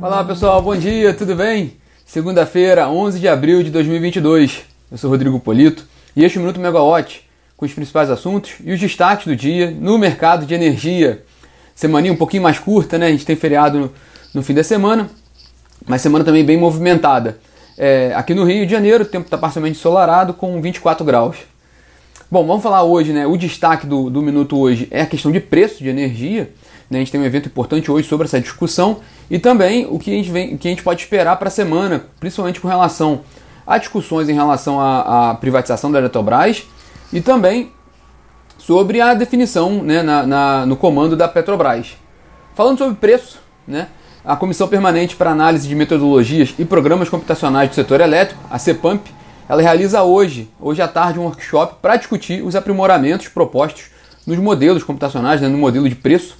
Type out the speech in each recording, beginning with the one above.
Olá pessoal, bom dia, tudo bem? Segunda-feira, 11 de abril de 2022. Eu sou Rodrigo Polito e este é o Minuto Megawatt com os principais assuntos e os destaques do dia no mercado de energia. Semaninha um pouquinho mais curta, né? A gente tem feriado no, fim da semana, mas semana também bem movimentada. É, aqui no Rio de Janeiro o tempo está parcialmente ensolarado com 24 graus. Bom, vamos falar hoje, né? O destaque do, do minuto hoje é a questão de preço de energia. Né? A gente tem um evento importante hoje sobre essa discussão e também o que a gente, vem, que a gente pode esperar para a semana, principalmente com relação a discussões em relação à, à, privatização da Eletrobras e também sobre a definição né, na, na, no comando da Petrobras. Falando sobre preço, né, a Comissão Permanente para Análise de Metodologias e Programas Computacionais do Setor Elétrico, a CEPAMP, ela realiza hoje, hoje à tarde, um workshop para discutir os aprimoramentos propostos nos modelos computacionais, né, no modelo de preço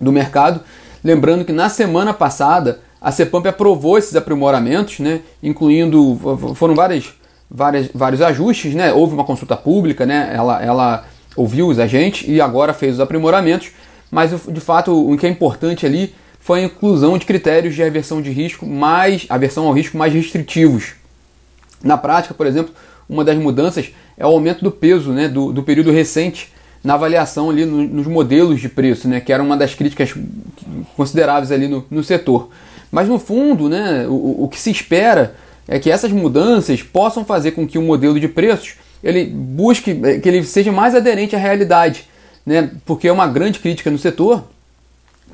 do mercado. Lembrando que na semana passada a CEPAMP aprovou esses aprimoramentos, né, incluindo foram várias, várias, vários ajustes, né, houve uma consulta pública, né, ela, ela ouviu os agentes e agora fez os aprimoramentos, mas de fato o que é importante ali foi a inclusão de critérios de aversão de risco mais aversão ao risco mais restritivos. Na prática, por exemplo, uma das mudanças é o aumento do peso né, do, do período recente na avaliação ali no, nos modelos de preço, né, que era uma das críticas consideráveis ali no, no setor. Mas no fundo, né, o, o que se espera é que essas mudanças possam fazer com que o modelo de preços ele busque é, que ele seja mais aderente à realidade, né? Porque é uma grande crítica no setor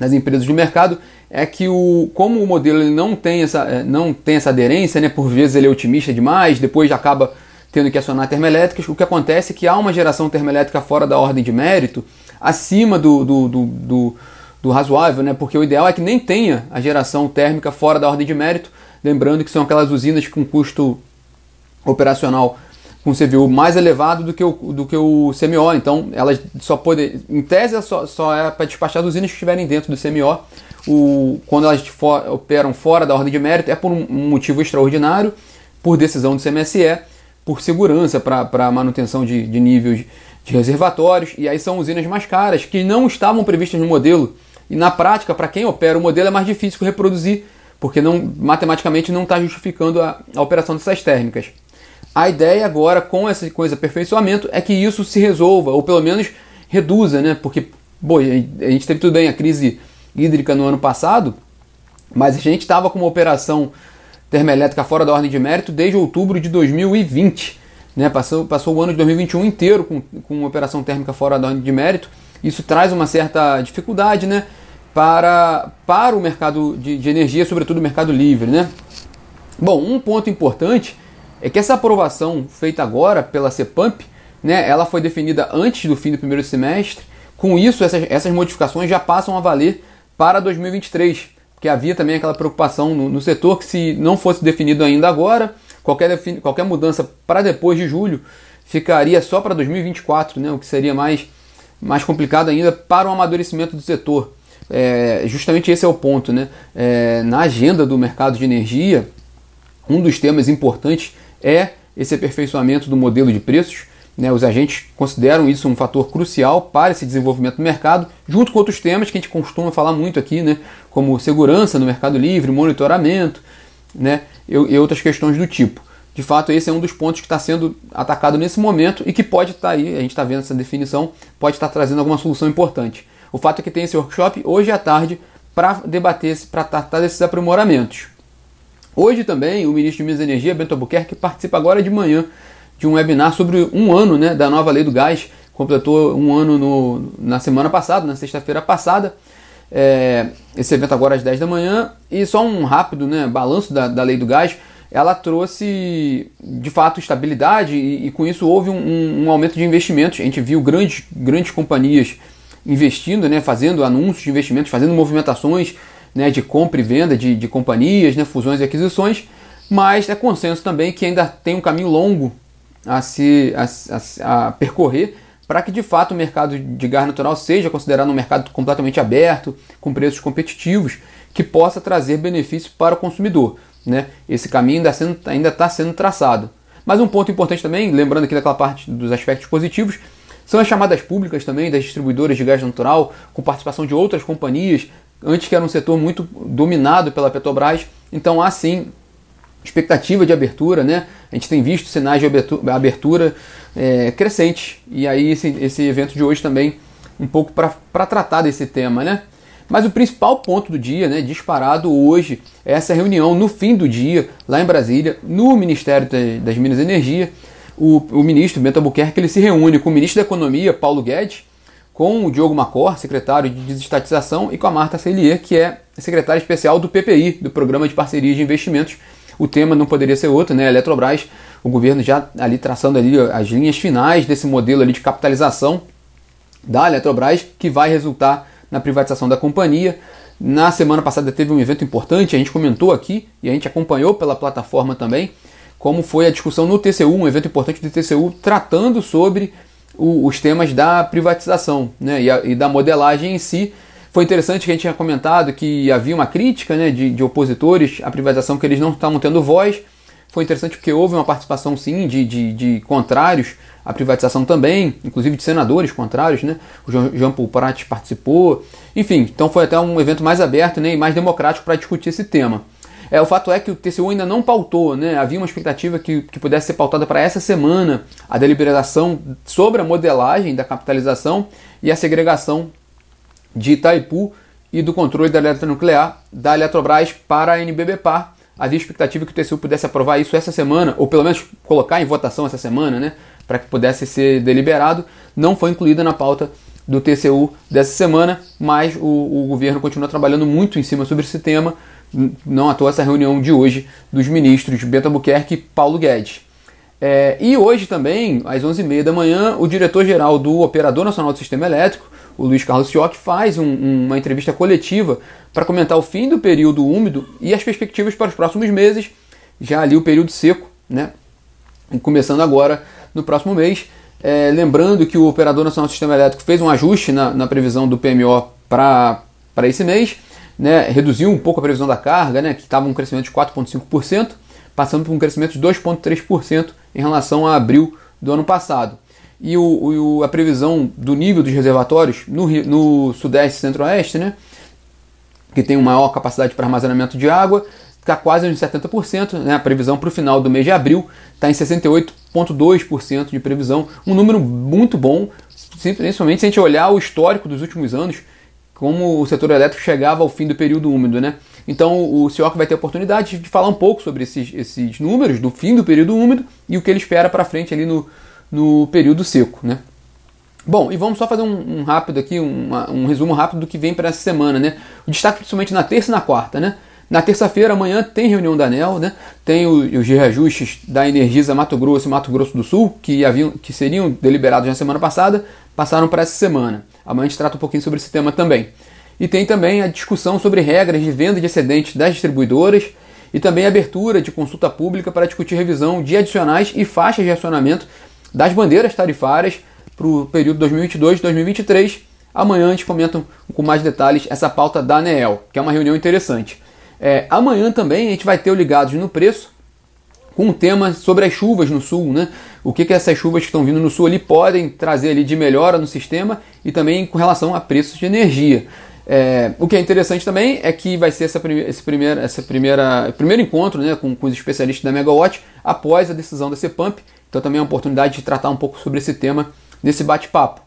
das empresas do mercado é que o como o modelo não tem essa é, não tem essa aderência, né? Por vezes ele é otimista demais, depois acaba tendo que acionar termoelétricas, o que acontece é que há uma geração termoelétrica fora da ordem de mérito, acima do, do, do, do, do razoável, né? porque o ideal é que nem tenha a geração térmica fora da ordem de mérito, lembrando que são aquelas usinas com custo operacional com CVU mais elevado do que o, do que o CMO, então elas só podem, em tese só, só é para despachar as usinas que estiverem dentro do CMO, o, quando elas for, operam fora da ordem de mérito é por um motivo extraordinário, por decisão do CMSE, por segurança para manutenção de, de níveis de reservatórios, e aí são usinas mais caras que não estavam previstas no modelo. E na prática, para quem opera o modelo, é mais difícil reproduzir, porque não, matematicamente não está justificando a, a operação dessas térmicas. A ideia agora, com essa coisa aperfeiçoamento, é que isso se resolva, ou pelo menos reduza, né? Porque, bom, a gente teve tudo bem a crise hídrica no ano passado, mas a gente estava com uma operação termoelétrica fora da ordem de mérito desde outubro de 2020. Né? Passou, passou o ano de 2021 inteiro com, com uma operação térmica fora da ordem de mérito. Isso traz uma certa dificuldade né? para, para o mercado de, de energia, sobretudo o mercado livre. Né? Bom, um ponto importante é que essa aprovação feita agora pela CEPAMP, né, ela foi definida antes do fim do primeiro semestre. Com isso, essas, essas modificações já passam a valer para 2023 porque havia também aquela preocupação no, no setor que se não fosse definido ainda agora, qualquer, qualquer mudança para depois de julho ficaria só para 2024, né, o que seria mais, mais complicado ainda para o amadurecimento do setor. É, justamente esse é o ponto. Né? É, na agenda do mercado de energia, um dos temas importantes é esse aperfeiçoamento do modelo de preços. Né, os agentes consideram isso um fator crucial para esse desenvolvimento do mercado, junto com outros temas que a gente costuma falar muito aqui, né, como segurança no mercado livre, monitoramento né, e, e outras questões do tipo. De fato, esse é um dos pontos que está sendo atacado nesse momento e que pode estar tá aí, a gente está vendo essa definição, pode estar tá trazendo alguma solução importante. O fato é que tem esse workshop hoje à tarde para debater, para tratar desses aprimoramentos. Hoje também o ministro de Minas e Energia, Bento Albuquerque, participa agora de manhã de um webinar sobre um ano né, da nova lei do gás. Completou um ano no, na semana passada, na sexta-feira passada. É, esse evento agora às 10 da manhã. E só um rápido né, balanço da, da lei do gás. Ela trouxe de fato estabilidade e, e com isso houve um, um, aumento de investimentos. A gente viu grandes, grandes companhias investindo, né, fazendo anúncios de investimentos, fazendo movimentações né, de compra e venda de, de companhias, né, fusões e aquisições, mas é consenso também que ainda tem um caminho longo a se a, a, a percorrer para que de fato o mercado de gás natural seja considerado um mercado completamente aberto, com preços competitivos, que possa trazer benefício para o consumidor. Né? Esse caminho ainda está sendo traçado. Mas um ponto importante também, lembrando aqui daquela parte dos aspectos positivos, são as chamadas públicas também das distribuidoras de gás natural, com participação de outras companhias, antes que era um setor muito dominado pela Petrobras. Então há sim expectativa de abertura, né? A gente tem visto sinais de abertura é, crescentes. E aí esse, esse evento de hoje também um pouco para tratar desse tema, né? Mas o principal ponto do dia, né, disparado hoje, é essa reunião no fim do dia, lá em Brasília, no Ministério das Minas e Energia. O, o ministro Bento Albuquerque ele se reúne com o ministro da Economia, Paulo Guedes, com o Diogo Macor, secretário de desestatização, e com a Marta Celier, que é secretária especial do PPI, do Programa de Parceria de Investimentos. O tema não poderia ser outro, né? Eletrobras, o governo já ali traçando ali as linhas finais desse modelo ali de capitalização da Eletrobras, que vai resultar na privatização da companhia. Na semana passada teve um evento importante, a gente comentou aqui e a gente acompanhou pela plataforma também, como foi a discussão no TCU, um evento importante do TCU, tratando sobre o, os temas da privatização né, e, a, e, da modelagem em si. Foi interessante que a gente tinha comentado que havia uma crítica né, de, de opositores à privatização, que eles não estavam tendo voz. Foi interessante porque houve uma participação sim de, de, de contrários à privatização também, inclusive de senadores contrários, né? O Jean, Paul Prat participou. Enfim, então foi até um evento mais aberto né, e mais democrático para discutir esse tema. É, o fato é que o TCU ainda não pautou, né? Havia uma expectativa que, que pudesse ser pautada para essa semana a deliberação sobre a modelagem da capitalização e a segregação de Itaipu e do controle da eletronuclear da Eletrobras para a NBBPAR. Havia expectativa que o TCU pudesse aprovar isso essa semana, ou pelo menos colocar em votação essa semana, né? Para que pudesse ser deliberado. Não foi incluída na pauta do TCU dessa semana, mas o, o governo continua trabalhando muito em cima sobre esse tema não à toa essa reunião de hoje dos ministros Bento Albuquerque e Paulo Guedes. É, e hoje também, às 11h30 da manhã, o diretor-geral do Operador Nacional do Sistema Elétrico, o Luiz Carlos Sioc, faz um, uma entrevista coletiva para comentar o fim do período úmido e as perspectivas para os próximos meses, já ali o período seco, né? Começando agora no próximo mês. É, lembrando que o Operador Nacional do Sistema Elétrico fez um ajuste na, na previsão do PMO para esse mês né, reduziu um pouco a previsão da carga, né, que estava um crescimento de 4,5%, passando por um crescimento de 2,3% em relação a abril do ano passado. E o, o, a previsão do nível dos reservatórios no, no Sudeste e Centro-Oeste, né, que tem uma maior capacidade para armazenamento de água, está quase em 70%. Né, a previsão para o final do mês de abril está em 68,2% de previsão, um número muito bom, principalmente se a gente olhar o histórico dos últimos anos como o setor elétrico chegava ao fim do período úmido, né? Então o CIOC vai ter a oportunidade de falar um pouco sobre esses, esses números do fim do período úmido e o que ele espera para frente ali no, no período seco, né? Bom, e vamos só fazer um, um rápido aqui, um, um resumo rápido do que vem para essa semana, né? O destaque principalmente na terça e na quarta, né? Na terça-feira, amanhã, tem reunião da ANEL, né? tem o, os reajustes da Energisa Mato Grosso e Mato Grosso do Sul, que, haviam, que seriam deliberados na semana passada, passaram para essa semana. Amanhã a gente trata um pouquinho sobre esse tema também. E tem também a discussão sobre regras de venda de excedentes das distribuidoras e também a abertura de consulta pública para discutir revisão de adicionais e faixas de acionamento das bandeiras tarifárias para o período 2022-2023. Amanhã a gente comenta com mais detalhes essa pauta da ANEEL, que é uma reunião interessante. É, amanhã também a gente vai ter o Ligados no Preço, com um tema sobre as chuvas no sul, né? O que, que essas chuvas que estão vindo no sul ali podem trazer ali de melhora no sistema e também com relação a preços de energia. É, o que é interessante também é que vai ser essa, prime esse primeira, essa primeira, primeiro encontro né, com, com, os especialistas da Megawatt após a decisão da CEPAMP. Então também é uma oportunidade de tratar um pouco sobre esse tema nesse bate-papo.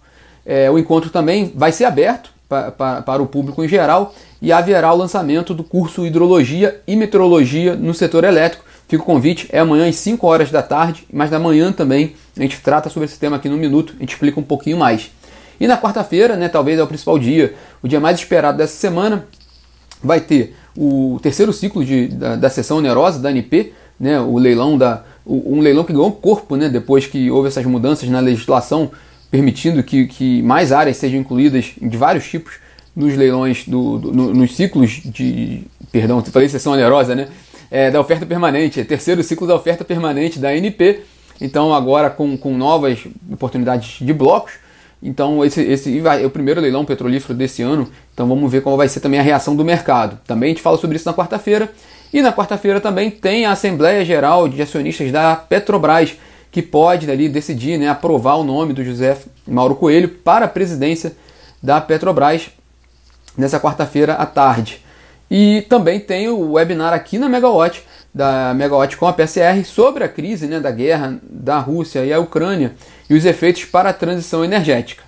É, o encontro também vai ser aberto para o público em geral e haverá o lançamento do curso Hidrologia e Meteorologia no setor elétrico. Fica o convite, é amanhã às 5 horas da tarde, mas da manhã também a gente trata sobre esse tema aqui no minuto, a gente explica um pouquinho mais. E na quarta-feira, né, talvez é o principal dia, o dia mais esperado dessa semana, vai ter o terceiro ciclo de, da, da sessão onerosa da ANP, né, o leilão da, um leilão que ganhou corpo né, depois que houve essas mudanças na legislação permitindo que, que mais áreas sejam incluídas de vários tipos nos leilões, do, do no, nos ciclos de. Perdão, falei sessão onerosa, né? É, da oferta permanente, é terceiro ciclo da oferta permanente da ANP. Então, agora com, com novas oportunidades de blocos. Então, esse, esse é o primeiro leilão petrolífero desse ano. Então, vamos ver como vai ser também a reação do mercado. Também a gente fala sobre isso na quarta-feira. E na quarta-feira também tem a Assembleia Geral de Acionistas da Petrobras que pode ali decidir, né, aprovar o nome do José Mauro Coelho para a presidência da Petrobras. nessa quarta-feira à tarde. E também tem o webinar aqui na Megawatt, da Megawatt com a PSR, sobre a crise né, da guerra da Rússia e a Ucrânia e os efeitos para a transição energética.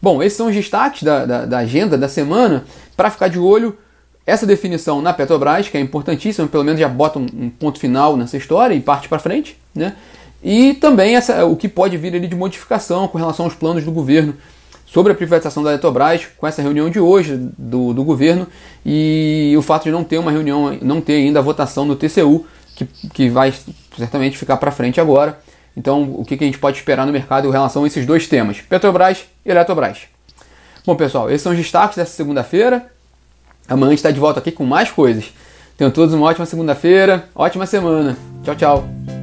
Bom, esses são os destaques da, da, da agenda da semana. Para ficar de olho, essa definição na Petrobras, que é importantíssima, pelo menos já bota um, um ponto final nessa história e parte para frente, né? E também essa, o que pode vir ali de modificação com relação aos planos do governo sobre a privatização da Eletrobras, com essa reunião de hoje do, do governo e o fato de não ter uma reunião, não ter ainda a votação do TCU, que, que vai certamente ficar para frente agora. Então, o que, que a gente pode esperar no mercado em relação a esses dois temas, Petrobras e Eletrobras. Bom, pessoal, esses são os destaques dessa segunda-feira. Amanhã a gente está de volta aqui com mais coisas. Tenham todos uma ótima segunda-feira, ótima semana. Tchau, tchau.